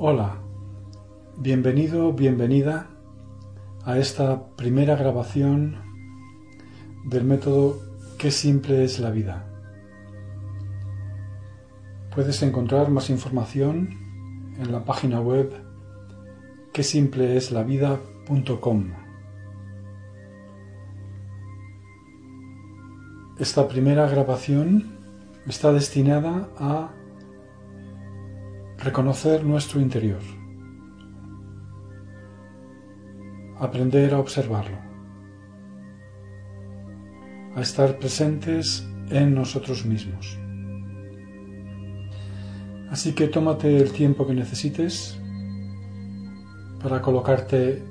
Hola, bienvenido, bienvenida a esta primera grabación del método Qué simple es la vida. Puedes encontrar más información en la página web quesimpleeslavida.com. Esta primera grabación está destinada a reconocer nuestro interior, aprender a observarlo, a estar presentes en nosotros mismos. Así que tómate el tiempo que necesites para colocarte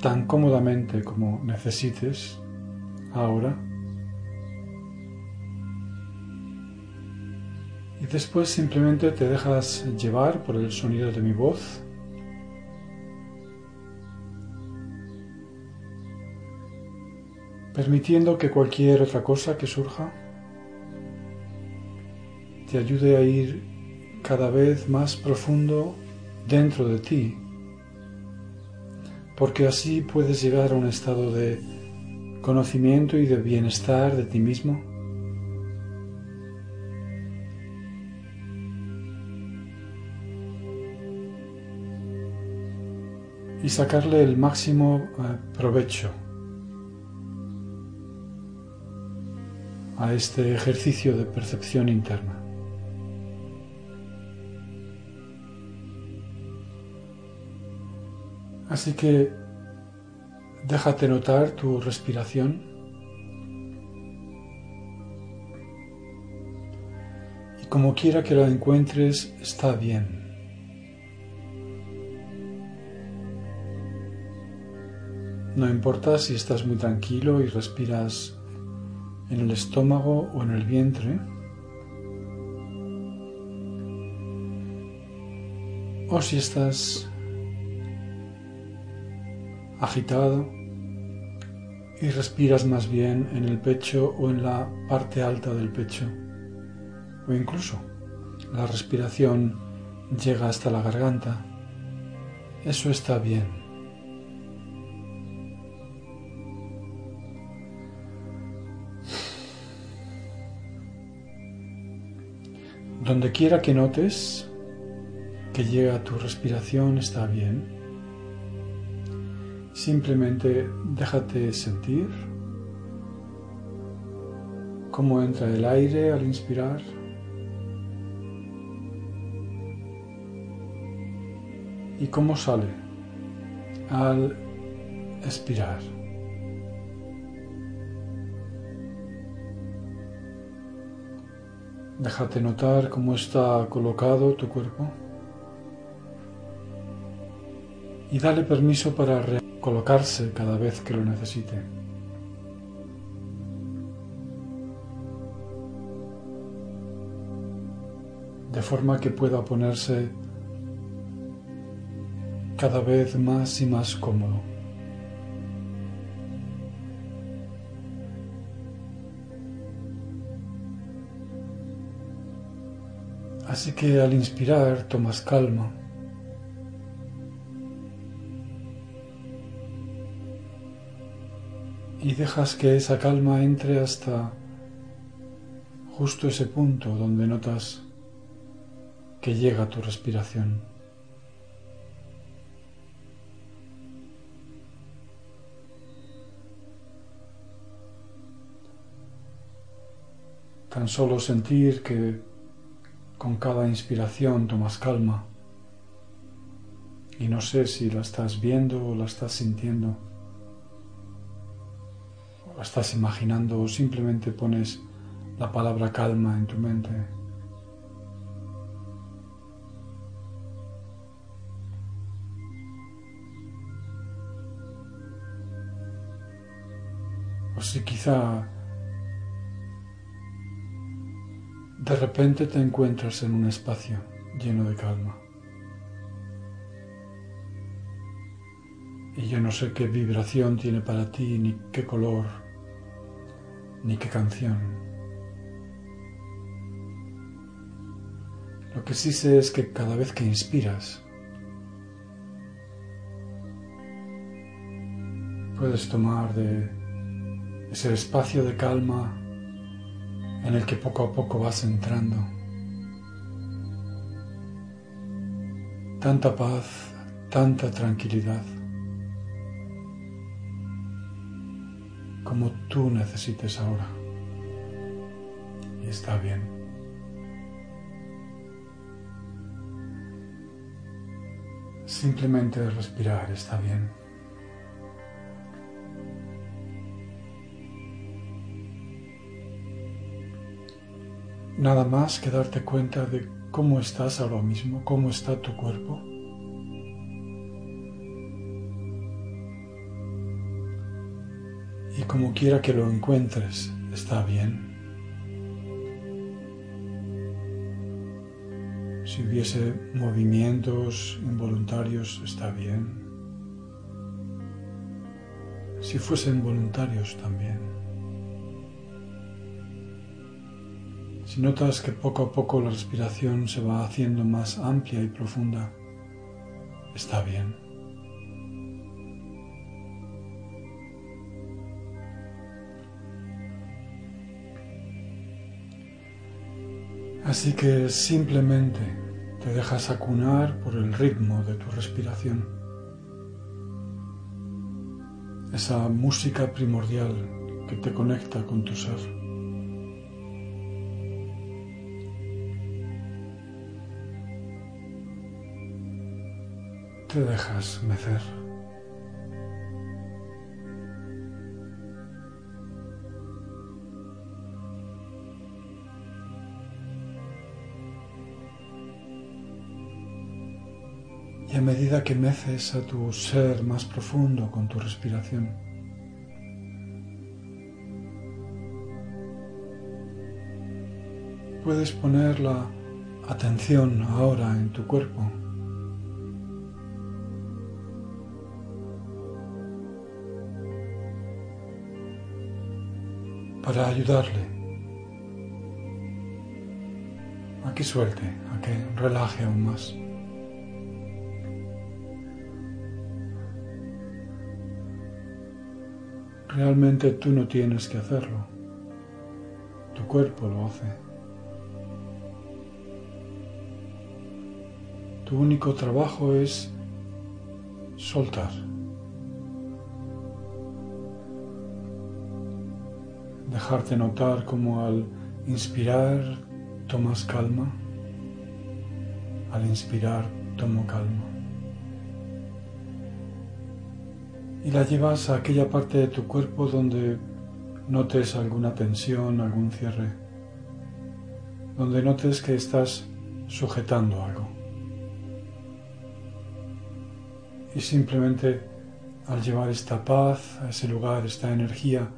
tan cómodamente como necesites ahora Y después simplemente te dejas llevar por el sonido de mi voz. Permitiendo que cualquier otra cosa que surja te ayude a ir cada vez más profundo dentro de ti. Porque así puedes llegar a un estado de conocimiento y de bienestar de ti mismo y sacarle el máximo eh, provecho a este ejercicio de percepción interna. Así que déjate notar tu respiración y como quiera que la encuentres está bien. No importa si estás muy tranquilo y respiras en el estómago o en el vientre. O si estás agitado y respiras más bien en el pecho o en la parte alta del pecho. O incluso la respiración llega hasta la garganta. Eso está bien. Donde quiera que notes que llega tu respiración está bien. Simplemente déjate sentir cómo entra el aire al inspirar. Y cómo sale al expirar. Déjate notar cómo está colocado tu cuerpo y dale permiso para recolocarse cada vez que lo necesite. De forma que pueda ponerse cada vez más y más cómodo. Así que al inspirar tomas calma. Y dejas que esa calma entre hasta justo ese punto donde notas que llega tu respiración. Tan solo sentir que con cada inspiración tomas calma y no sé si la estás viendo o la estás sintiendo, o la estás imaginando o simplemente pones la palabra calma en tu mente. O si quizá De repente te encuentras en un espacio lleno de calma. Y yo no sé qué vibración tiene para ti, ni qué color, ni qué canción. Lo que sí sé es que cada vez que inspiras, puedes tomar de ese espacio de calma en el que poco a poco vas entrando. Tanta paz, tanta tranquilidad, como tú necesites ahora. Y está bien. Simplemente respirar está bien. Nada más que darte cuenta de cómo estás ahora mismo, cómo está tu cuerpo. Y como quiera que lo encuentres, está bien. Si hubiese movimientos involuntarios, está bien. Si fuesen voluntarios también. Si notas que poco a poco la respiración se va haciendo más amplia y profunda, está bien. Así que simplemente te dejas acunar por el ritmo de tu respiración. Esa música primordial que te conecta con tu ser. Te dejas mecer. Y a medida que meces a tu ser más profundo con tu respiración, puedes poner la atención ahora en tu cuerpo. Para ayudarle a que suelte, a que relaje aún más. Realmente tú no tienes que hacerlo, tu cuerpo lo hace. Tu único trabajo es soltar. Dejarte notar como al inspirar tomas calma, al inspirar tomo calma. Y la llevas a aquella parte de tu cuerpo donde notes alguna tensión, algún cierre, donde notes que estás sujetando algo. Y simplemente al llevar esta paz a ese lugar, esta energía,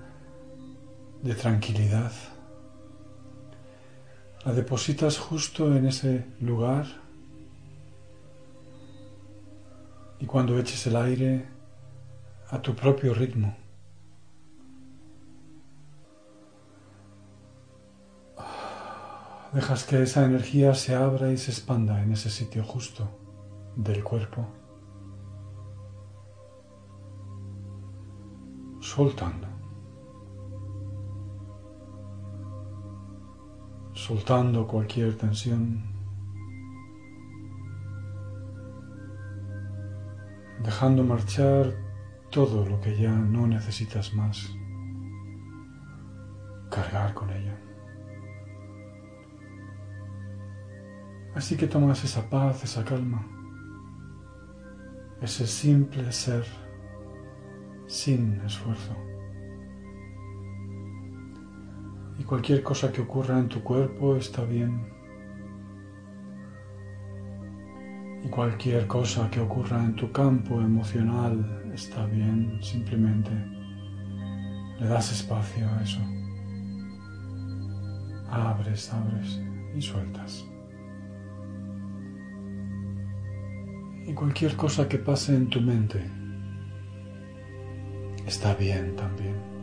de tranquilidad. La depositas justo en ese lugar y cuando eches el aire a tu propio ritmo. Dejas que esa energía se abra y se expanda en ese sitio justo del cuerpo, soltando. Soltando cualquier tensión, dejando marchar todo lo que ya no necesitas más, cargar con ella. Así que tomas esa paz, esa calma, ese simple ser sin esfuerzo. Cualquier cosa que ocurra en tu cuerpo está bien. Y cualquier cosa que ocurra en tu campo emocional está bien, simplemente le das espacio a eso. Abres, abres y sueltas. Y cualquier cosa que pase en tu mente está bien también.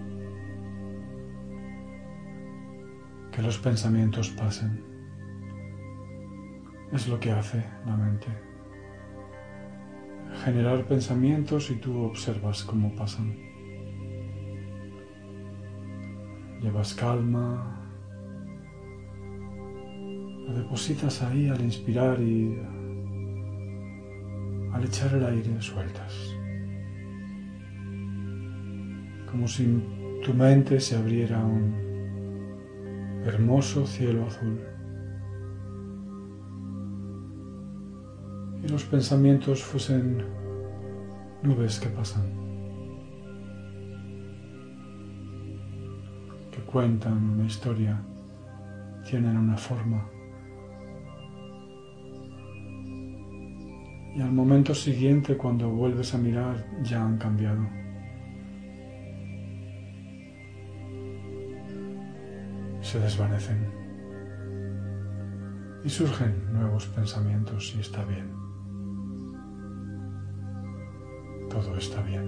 Que los pensamientos pasen. Es lo que hace la mente. Generar pensamientos y tú observas cómo pasan. llevas calma, la depositas ahí al inspirar y al echar el aire sueltas. Como si tu mente se abriera un hermoso cielo azul. Y los pensamientos fuesen nubes que pasan, que cuentan una historia, tienen una forma. Y al momento siguiente, cuando vuelves a mirar, ya han cambiado. Se desvanecen. Y surgen nuevos pensamientos y está bien. Todo está bien.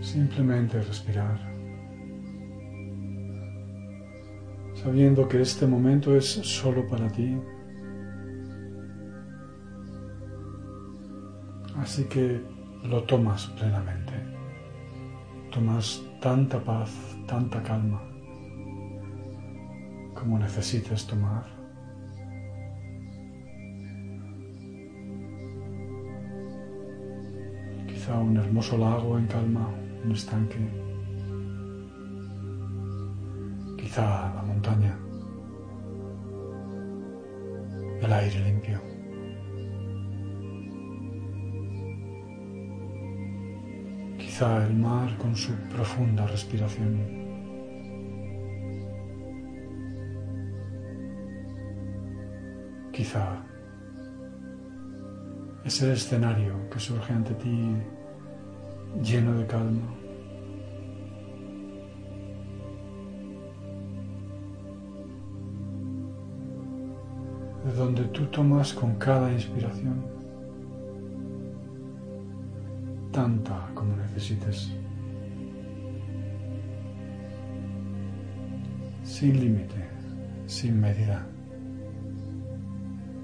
Simplemente respirar. sabiendo que este momento es solo para ti. Así que lo tomas plenamente. Tomas tanta paz, tanta calma como necesites tomar. Quizá un hermoso lago en calma, un estanque. quizá la montaña, el aire limpio. Quizá el mar con su profunda respiración. Quizá ese escenario que surge ante ti lleno de calma. de donde tú tomas con cada inspiración tanta como necesites, sin límite, sin medida,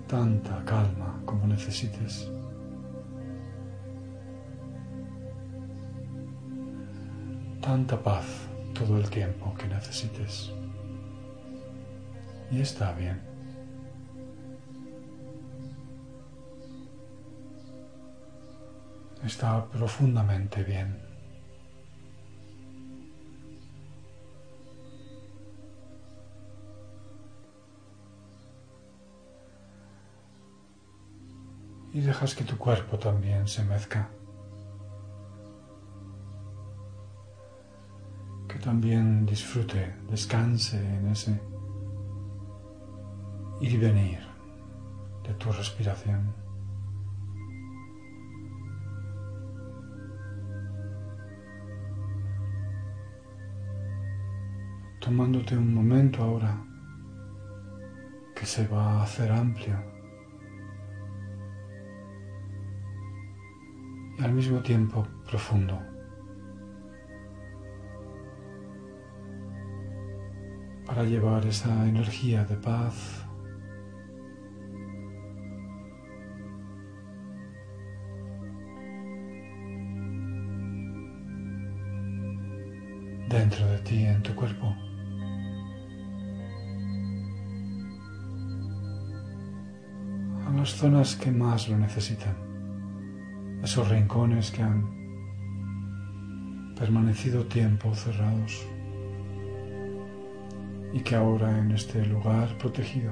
tanta calma como necesites. Tanta paz todo el tiempo que necesites. Y está bien. Está profundamente bien. Y dejas que tu cuerpo también se mezca. Que también disfrute, descanse en ese ir y venir de tu respiración. Tomándote un momento ahora que se va a hacer amplio y al mismo tiempo profundo. Para llevar esa energía de paz dentro de ti, en tu cuerpo. Las zonas que más lo necesitan, esos rincones que han permanecido tiempo cerrados y que ahora en este lugar protegido,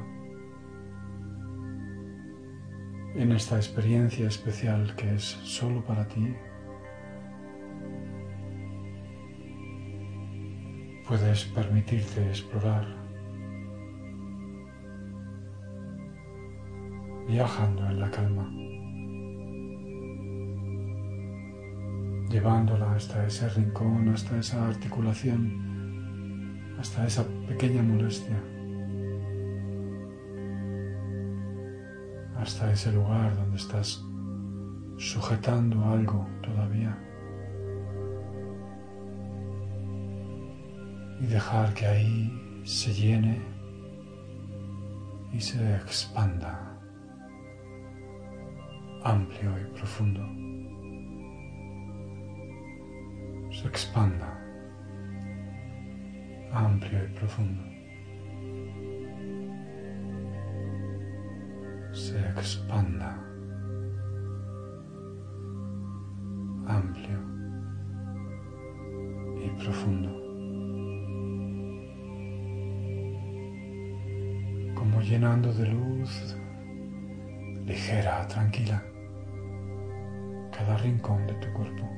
en esta experiencia especial que es solo para ti, puedes permitirte explorar viajando en la calma, llevándola hasta ese rincón, hasta esa articulación, hasta esa pequeña molestia, hasta ese lugar donde estás sujetando algo todavía. Y dejar que ahí se llene y se expanda amplio y profundo. se expanda amplio y profundo. Se expanda amplio y profundo. Como llenando de luz ligera, tranquila, cada rincón de tu cuerpo.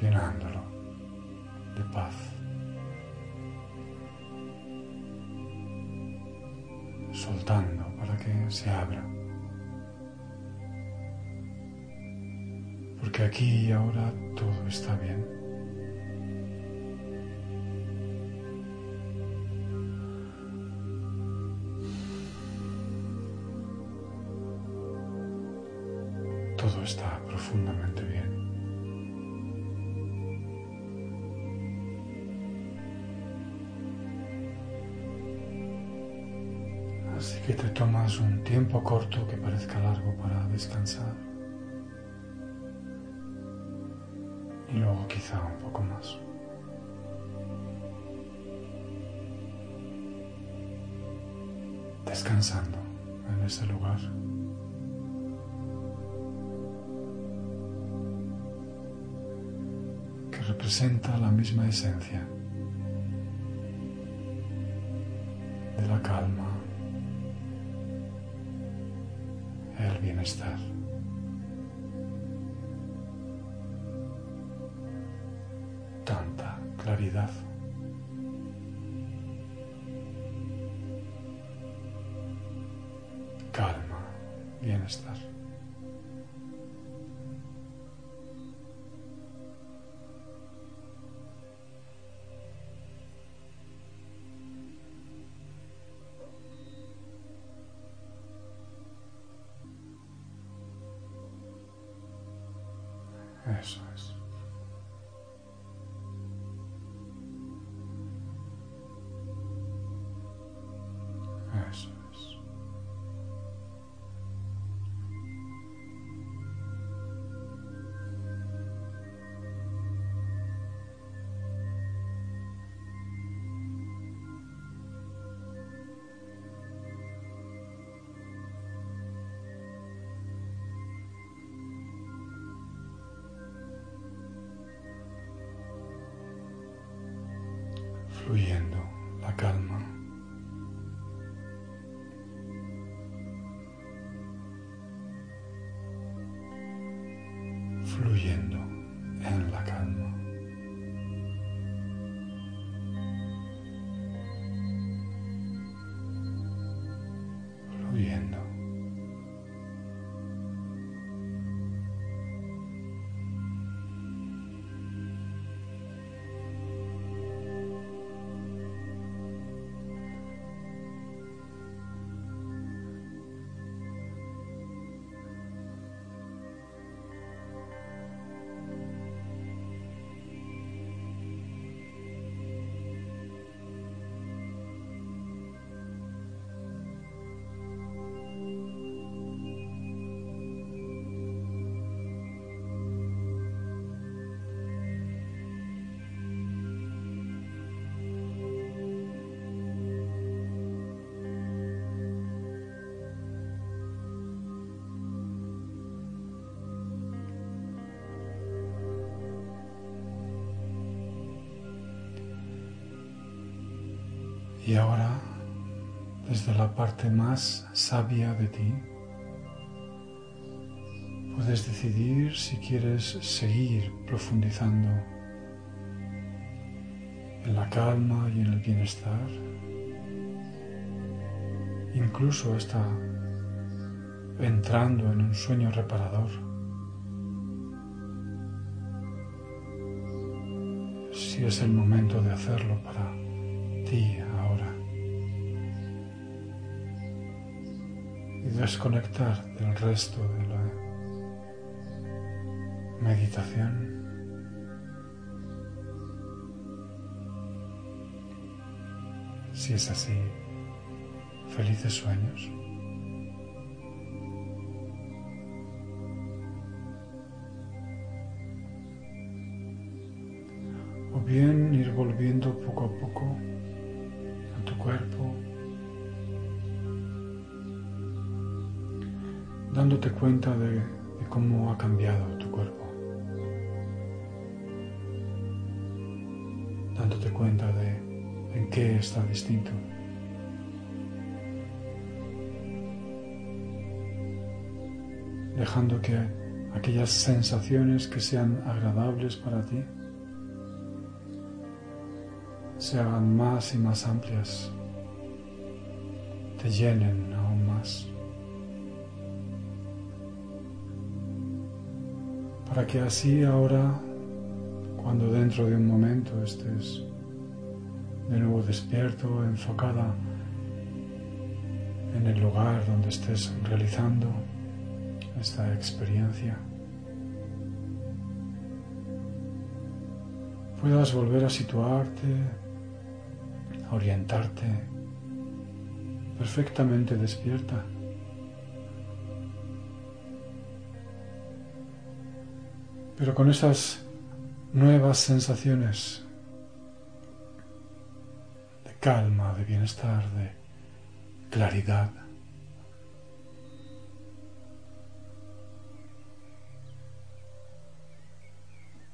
llenándolo de paz. Soltando para que se abra. Porque aquí y ahora todo está bien. Así que te tomas un tiempo corto que parezca largo para descansar. Y luego quizá un poco más. Descansando en ese lugar. que representa la misma esencia de la calma bienestar. Tanta claridad. Calma, bienestar. Fluyendo Y ahora, desde la parte más sabia de ti, puedes decidir si quieres seguir profundizando en la calma y en el bienestar, incluso hasta entrando en un sueño reparador. Si es el momento de hacerlo para ti desconectar del resto de la meditación. Si es así, felices sueños. O bien ir volviendo poco a poco dándote cuenta de, de cómo ha cambiado tu cuerpo, dándote cuenta de en qué está distinto. dejando que aquellas sensaciones que sean agradables para ti se hagan más y más amplias, te llenen aún más. Para que así ahora, cuando dentro de un momento estés de nuevo despierto, enfocada en el lugar donde estés realizando esta experiencia, puedas volver a situarte, a orientarte perfectamente despierta. Pero con esas nuevas sensaciones de calma, de bienestar, de claridad.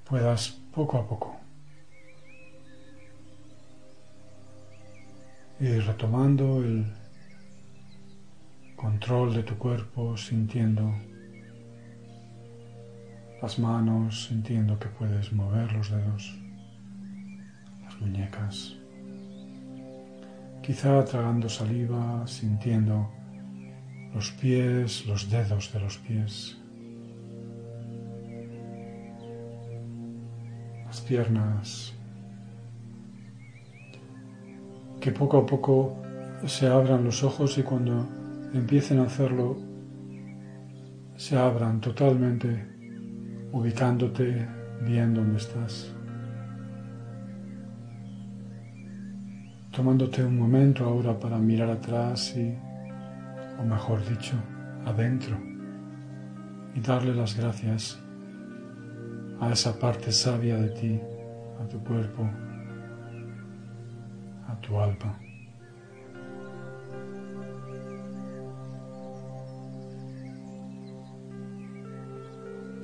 puedas poco a poco ir retomando el control de tu cuerpo, sintiendo las manos, sintiendo que puedes mover los dedos, las muñecas, quizá tragando saliva, sintiendo los pies, los dedos de los pies. piernas, que poco a poco se abran los ojos y cuando empiecen a hacerlo, se abran totalmente, ubicándote bien donde estás. Tomándote un momento ahora para mirar atrás y, o mejor dicho, adentro y darle las gracias a esa parte sabia de ti, a tu cuerpo, a tu alma.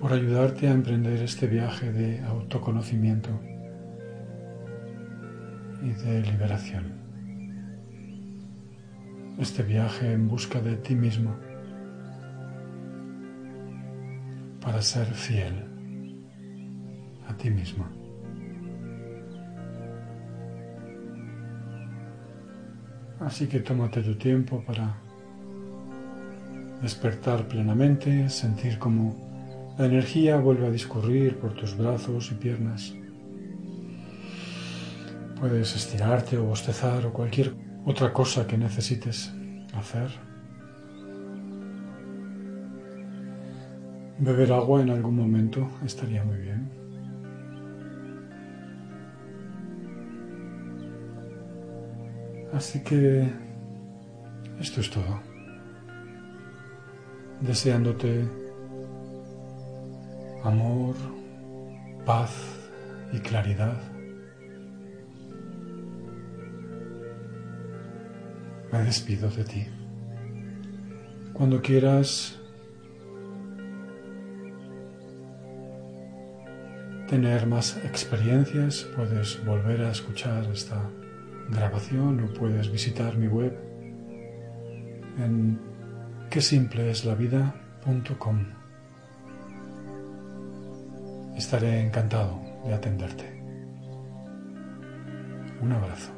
Por ayudarte a emprender este viaje de autoconocimiento y de liberación. Este viaje en busca de ti mismo para ser fiel a ti misma. Así que tómate tu tiempo para despertar plenamente, sentir cómo la energía vuelve a discurrir por tus brazos y piernas. Puedes estirarte o bostezar o cualquier otra cosa que necesites hacer. Beber agua en algún momento estaría muy bien. Así que esto es todo. Deseándote amor, paz y claridad. Me despido de ti. Cuando quieras tener más experiencias, puedes volver a escuchar esta grabación o puedes visitar mi web en quesimpleeslavida.com. Estaré encantado de atenderte. Un abrazo.